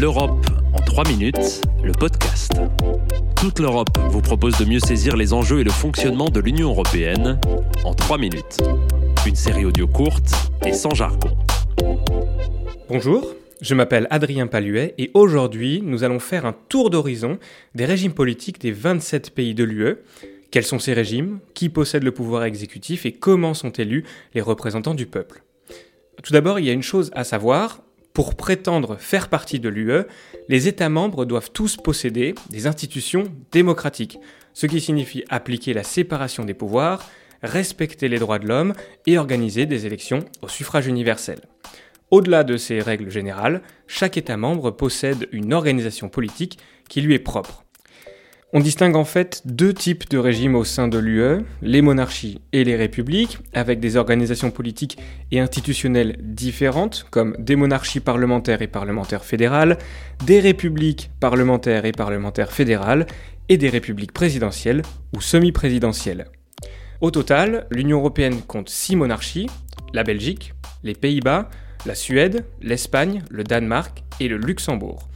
L'Europe en 3 minutes, le podcast. Toute l'Europe vous propose de mieux saisir les enjeux et le fonctionnement de l'Union européenne en 3 minutes. Une série audio courte et sans jargon. Bonjour, je m'appelle Adrien Paluet et aujourd'hui nous allons faire un tour d'horizon des régimes politiques des 27 pays de l'UE. Quels sont ces régimes? Qui possède le pouvoir exécutif? Et comment sont élus les représentants du peuple? Tout d'abord, il y a une chose à savoir, pour prétendre faire partie de l'UE, les États membres doivent tous posséder des institutions démocratiques, ce qui signifie appliquer la séparation des pouvoirs, respecter les droits de l'homme et organiser des élections au suffrage universel. Au-delà de ces règles générales, chaque État membre possède une organisation politique qui lui est propre. On distingue en fait deux types de régimes au sein de l'UE, les monarchies et les républiques, avec des organisations politiques et institutionnelles différentes, comme des monarchies parlementaires et parlementaires fédérales, des républiques parlementaires et parlementaires fédérales, et des républiques présidentielles ou semi-présidentielles. Au total, l'Union européenne compte six monarchies, la Belgique, les Pays-Bas, la Suède, l'Espagne, le Danemark et le Luxembourg.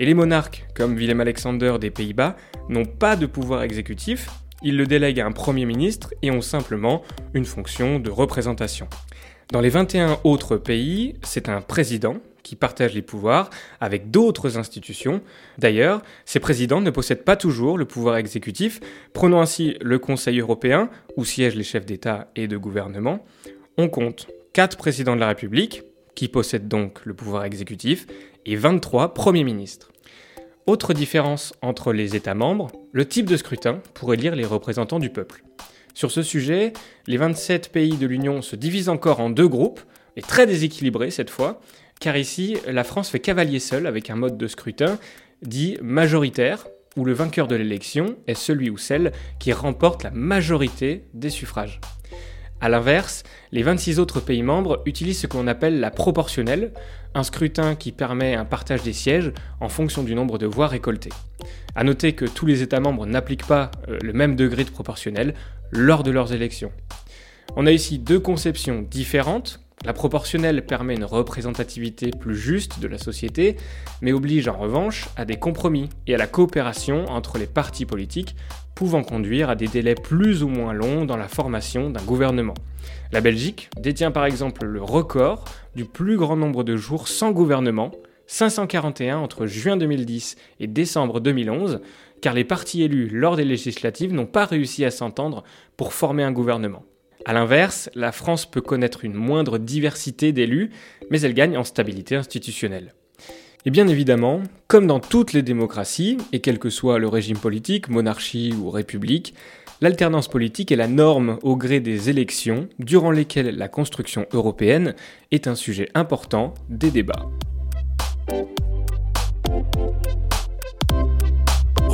Et les monarques, comme Willem-Alexander des Pays-Bas, n'ont pas de pouvoir exécutif, ils le délèguent à un Premier ministre et ont simplement une fonction de représentation. Dans les 21 autres pays, c'est un président qui partage les pouvoirs avec d'autres institutions. D'ailleurs, ces présidents ne possèdent pas toujours le pouvoir exécutif. Prenons ainsi le Conseil européen, où siègent les chefs d'État et de gouvernement. On compte 4 présidents de la République, qui possèdent donc le pouvoir exécutif, et 23 premiers ministres. Autre différence entre les États membres, le type de scrutin pour élire les représentants du peuple. Sur ce sujet, les 27 pays de l'Union se divisent encore en deux groupes, et très déséquilibrés cette fois, car ici, la France fait cavalier seul avec un mode de scrutin dit majoritaire, où le vainqueur de l'élection est celui ou celle qui remporte la majorité des suffrages. A l'inverse, les 26 autres pays membres utilisent ce qu'on appelle la proportionnelle, un scrutin qui permet un partage des sièges en fonction du nombre de voix récoltées. A noter que tous les États membres n'appliquent pas euh, le même degré de proportionnel lors de leurs élections. On a ici deux conceptions différentes. La proportionnelle permet une représentativité plus juste de la société, mais oblige en revanche à des compromis et à la coopération entre les partis politiques pouvant conduire à des délais plus ou moins longs dans la formation d'un gouvernement. La Belgique détient par exemple le record du plus grand nombre de jours sans gouvernement, 541 entre juin 2010 et décembre 2011, car les partis élus lors des législatives n'ont pas réussi à s'entendre pour former un gouvernement. A l'inverse, la France peut connaître une moindre diversité d'élus, mais elle gagne en stabilité institutionnelle. Et bien évidemment, comme dans toutes les démocraties, et quel que soit le régime politique, monarchie ou république, l'alternance politique est la norme au gré des élections, durant lesquelles la construction européenne est un sujet important des débats.